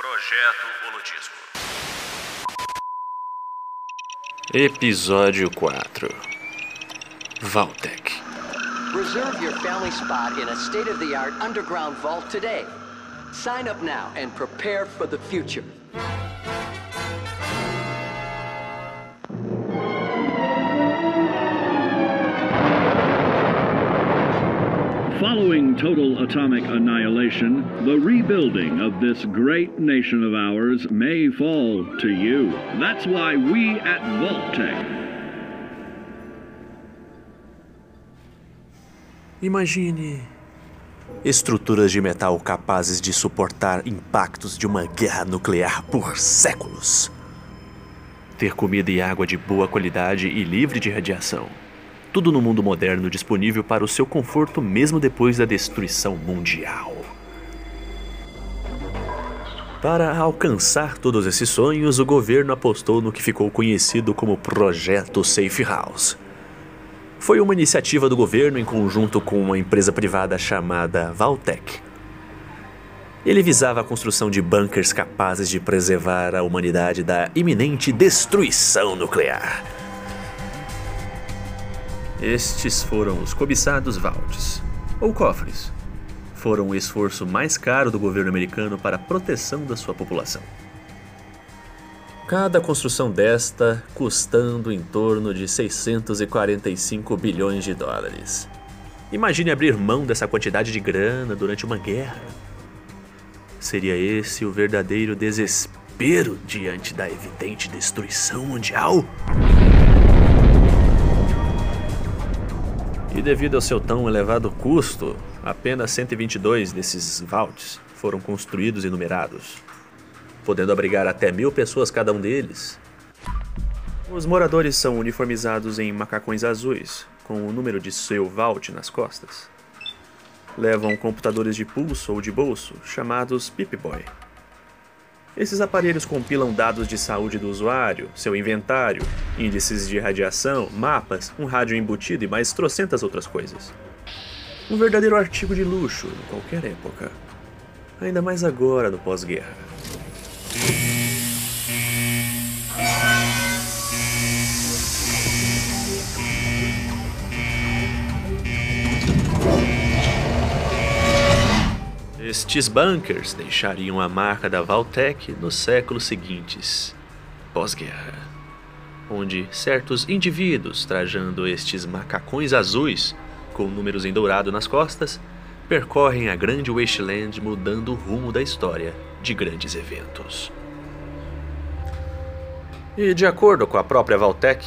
Projeto Holodisco. Episódio 4 Valtec Reserve your family spot in a state of the art underground vault today. Sign up now and prepare for the future. Following total atomic annihilation, the rebuilding of this great nation of ours may fall to you. That's why we at Vaultec Imagine estruturas de metal capazes de suportar impactos de uma guerra nuclear por séculos. Ter comida e água de boa qualidade e livre de radiação. Tudo no mundo moderno disponível para o seu conforto mesmo depois da destruição mundial. Para alcançar todos esses sonhos, o governo apostou no que ficou conhecido como Projeto Safe House. Foi uma iniciativa do governo em conjunto com uma empresa privada chamada Valtech. Ele visava a construção de bunkers capazes de preservar a humanidade da iminente destruição nuclear. Estes foram os cobiçados vaults, ou cofres. Foram o esforço mais caro do governo americano para a proteção da sua população. Cada construção desta custando em torno de 645 bilhões de dólares. Imagine abrir mão dessa quantidade de grana durante uma guerra. Seria esse o verdadeiro desespero diante da evidente destruição mundial? E devido ao seu tão elevado custo, apenas 122 desses vaults foram construídos e numerados, podendo abrigar até mil pessoas cada um deles. Os moradores são uniformizados em macacões azuis, com o número de seu vault nas costas. Levam computadores de pulso ou de bolso, chamados Pip-Boy. Esses aparelhos compilam dados de saúde do usuário, seu inventário, índices de radiação, mapas, um rádio embutido e mais trocentas outras coisas. Um verdadeiro artigo de luxo em qualquer época. Ainda mais agora no pós-guerra. Estes bunkers deixariam a marca da Valtech nos séculos seguintes, pós-guerra, onde certos indivíduos trajando estes macacões azuis, com números em dourado nas costas, percorrem a grande wasteland mudando o rumo da história de grandes eventos. E de acordo com a própria Valtech,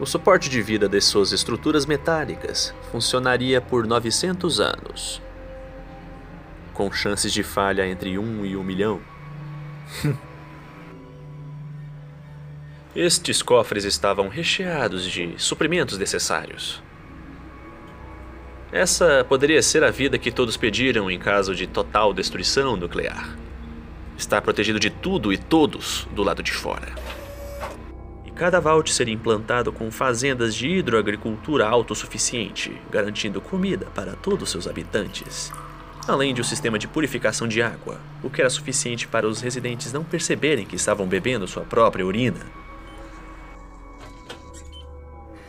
o suporte de vida de suas estruturas metálicas funcionaria por 900 anos, com chances de falha entre 1 e 1 milhão. Estes cofres estavam recheados de suprimentos necessários. Essa poderia ser a vida que todos pediram em caso de total destruição nuclear. Estar protegido de tudo e todos do lado de fora. E cada vault seria implantado com fazendas de hidroagricultura autossuficiente, garantindo comida para todos seus habitantes além de um sistema de purificação de água, o que era suficiente para os residentes não perceberem que estavam bebendo sua própria urina.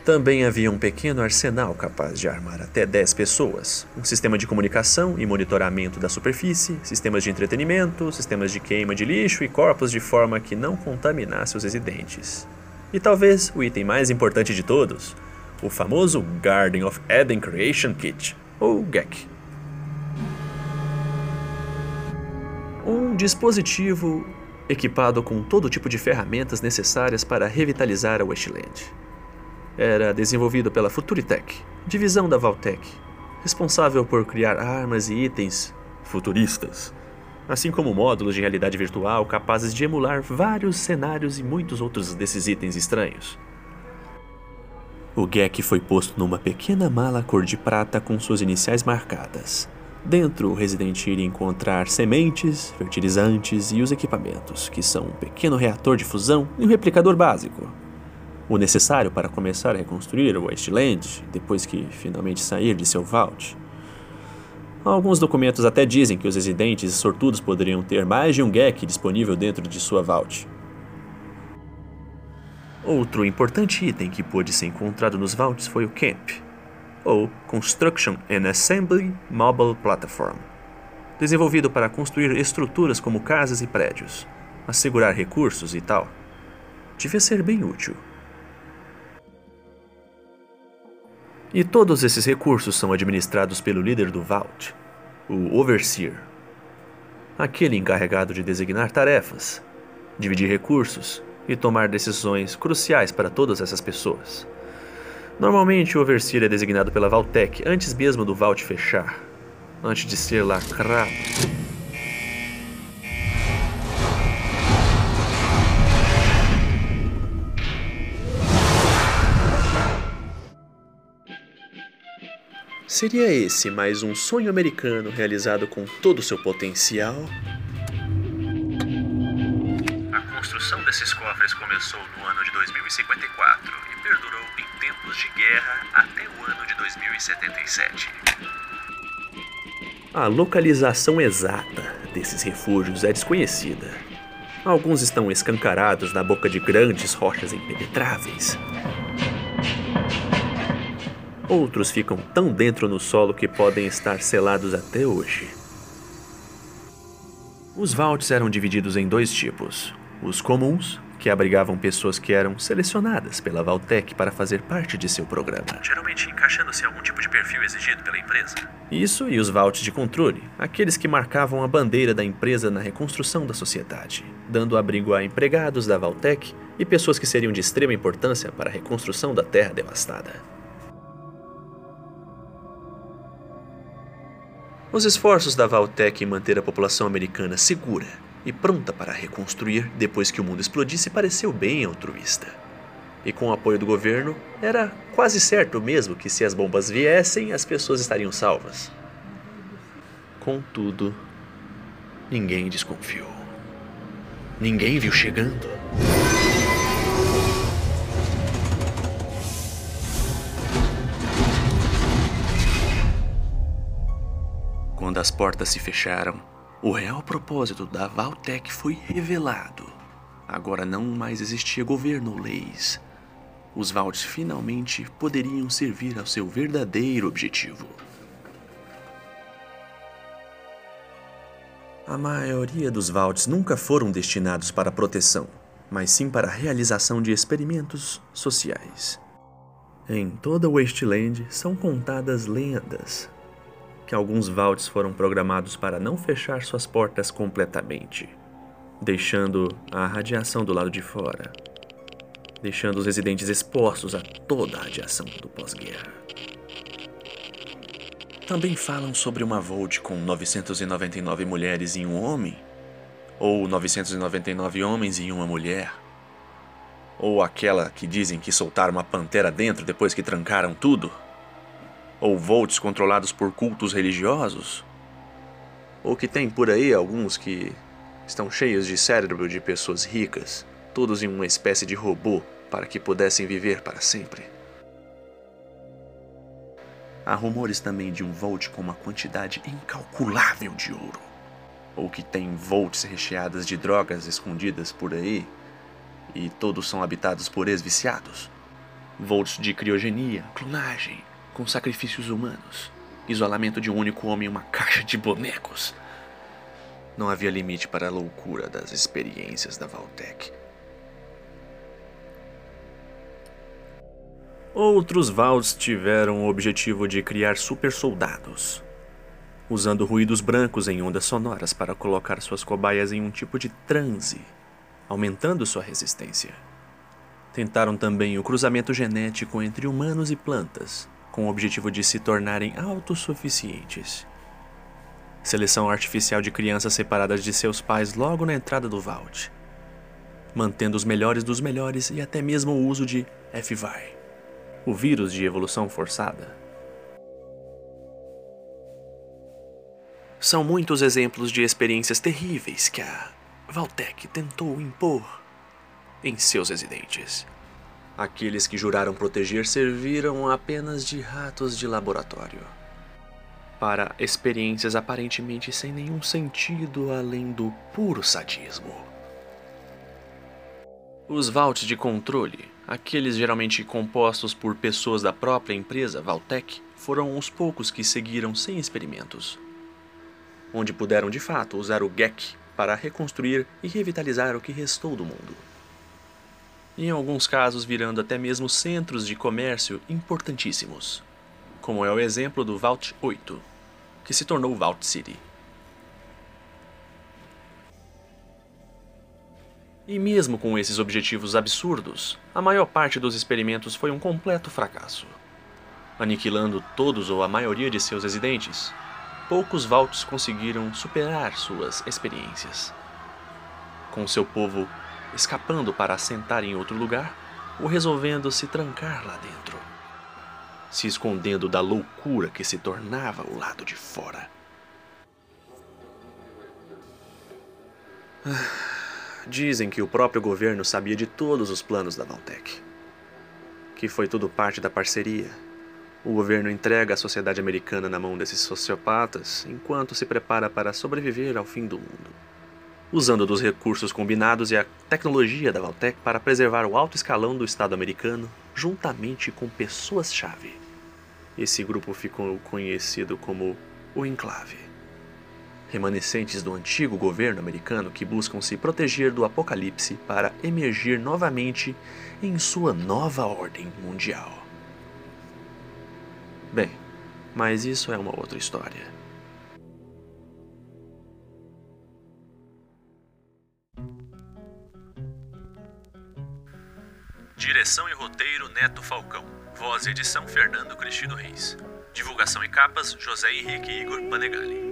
Também havia um pequeno arsenal capaz de armar até 10 pessoas, um sistema de comunicação e monitoramento da superfície, sistemas de entretenimento, sistemas de queima de lixo e corpos de forma que não contaminasse os residentes. E talvez o item mais importante de todos, o famoso Garden of Eden Creation Kit, ou GEC. Um dispositivo equipado com todo tipo de ferramentas necessárias para revitalizar a Westland. Era desenvolvido pela Futuritech, divisão da Valtech, responsável por criar armas e itens futuristas, assim como módulos de realidade virtual capazes de emular vários cenários e muitos outros desses itens estranhos. O GEC foi posto numa pequena mala cor de prata com suas iniciais marcadas. Dentro, o residente iria encontrar sementes, fertilizantes e os equipamentos, que são um pequeno reator de fusão e um replicador básico. O necessário para começar a reconstruir o Wasteland depois que finalmente sair de seu vault. Alguns documentos até dizem que os residentes sortudos poderiam ter mais de um GEC disponível dentro de sua vault. Outro importante item que pôde ser encontrado nos vaults foi o CAMP, ou Construction and Assembly Mobile Platform, desenvolvido para construir estruturas como casas e prédios, assegurar recursos e tal. Devia ser bem útil. E todos esses recursos são administrados pelo líder do Vault, o Overseer, aquele encarregado de designar tarefas, dividir recursos e tomar decisões cruciais para todas essas pessoas. Normalmente, o Overseer é designado pela Valtech antes mesmo do Vault fechar, antes de ser lacrado. Seria esse mais um sonho americano realizado com todo o seu potencial? Construção desses cofres começou no ano de 2054 e perdurou em tempos de guerra até o ano de 2077. A localização exata desses refúgios é desconhecida. Alguns estão escancarados na boca de grandes rochas impenetráveis. Outros ficam tão dentro no solo que podem estar selados até hoje. Os vaults eram divididos em dois tipos: os comuns, que abrigavam pessoas que eram selecionadas pela Valtech para fazer parte de seu programa. Geralmente encaixando-se em algum tipo de perfil exigido pela empresa. Isso e os vaults de controle, aqueles que marcavam a bandeira da empresa na reconstrução da sociedade, dando abrigo a empregados da Valtech e pessoas que seriam de extrema importância para a reconstrução da terra devastada. Os esforços da Valtech em manter a população americana segura e pronta para reconstruir depois que o mundo explodisse pareceu bem altruísta. E com o apoio do governo, era quase certo mesmo que se as bombas viessem, as pessoas estariam salvas. Contudo, ninguém desconfiou. Ninguém viu chegando. Quando as portas se fecharam, o real propósito da Valtech foi revelado. Agora não mais existia governo ou leis. Os Vaults finalmente poderiam servir ao seu verdadeiro objetivo. A maioria dos Vaults nunca foram destinados para proteção, mas sim para a realização de experimentos sociais. Em toda Wasteland são contadas lendas que alguns vaults foram programados para não fechar suas portas completamente, deixando a radiação do lado de fora, deixando os residentes expostos a toda a radiação do pós-guerra. Também falam sobre uma Vault com 999 mulheres e um homem, ou 999 homens e uma mulher, ou aquela que dizem que soltaram uma pantera dentro depois que trancaram tudo ou volts controlados por cultos religiosos? Ou que tem por aí alguns que estão cheios de cérebro de pessoas ricas, todos em uma espécie de robô para que pudessem viver para sempre? Há rumores também de um Volt com uma quantidade incalculável de ouro. Ou que tem Volts recheadas de drogas escondidas por aí e todos são habitados por ex-viciados. Volts de criogenia, clonagem, com sacrifícios humanos, isolamento de um único homem em uma caixa de bonecos. Não havia limite para a loucura das experiências da Valtech. Outros Valds tiveram o objetivo de criar super soldados, usando ruídos brancos em ondas sonoras para colocar suas cobaias em um tipo de transe, aumentando sua resistência. Tentaram também o cruzamento genético entre humanos e plantas, com o objetivo de se tornarem autossuficientes. Seleção artificial de crianças separadas de seus pais logo na entrada do Vault, mantendo os melhores dos melhores e até mesmo o uso de FVI, o vírus de evolução forçada. São muitos exemplos de experiências terríveis que a Valtech tentou impor em seus residentes. Aqueles que juraram proteger serviram apenas de ratos de laboratório. para experiências aparentemente sem nenhum sentido além do puro sadismo. Os vaults de controle, aqueles geralmente compostos por pessoas da própria empresa Valtech, foram os poucos que seguiram sem experimentos, onde puderam de fato usar o GEC para reconstruir e revitalizar o que restou do mundo. Em alguns casos, virando até mesmo centros de comércio importantíssimos, como é o exemplo do Vault 8, que se tornou Vault City. E mesmo com esses objetivos absurdos, a maior parte dos experimentos foi um completo fracasso. Aniquilando todos ou a maioria de seus residentes, poucos Vaults conseguiram superar suas experiências. Com seu povo escapando para assentar em outro lugar ou resolvendo se trancar lá dentro se escondendo da loucura que se tornava o lado de fora. Ah, dizem que o próprio governo sabia de todos os planos da Valtech. Que foi tudo parte da parceria. O governo entrega a sociedade americana na mão desses sociopatas enquanto se prepara para sobreviver ao fim do mundo. Usando dos recursos combinados e a tecnologia da Valtech para preservar o alto escalão do Estado americano juntamente com pessoas-chave. Esse grupo ficou conhecido como o Enclave. Remanescentes do antigo governo americano que buscam se proteger do apocalipse para emergir novamente em sua nova ordem mundial. Bem, mas isso é uma outra história. Direção e roteiro Neto Falcão. Voz e edição Fernando Cristino Reis. Divulgação e capas José Henrique Igor Panegali.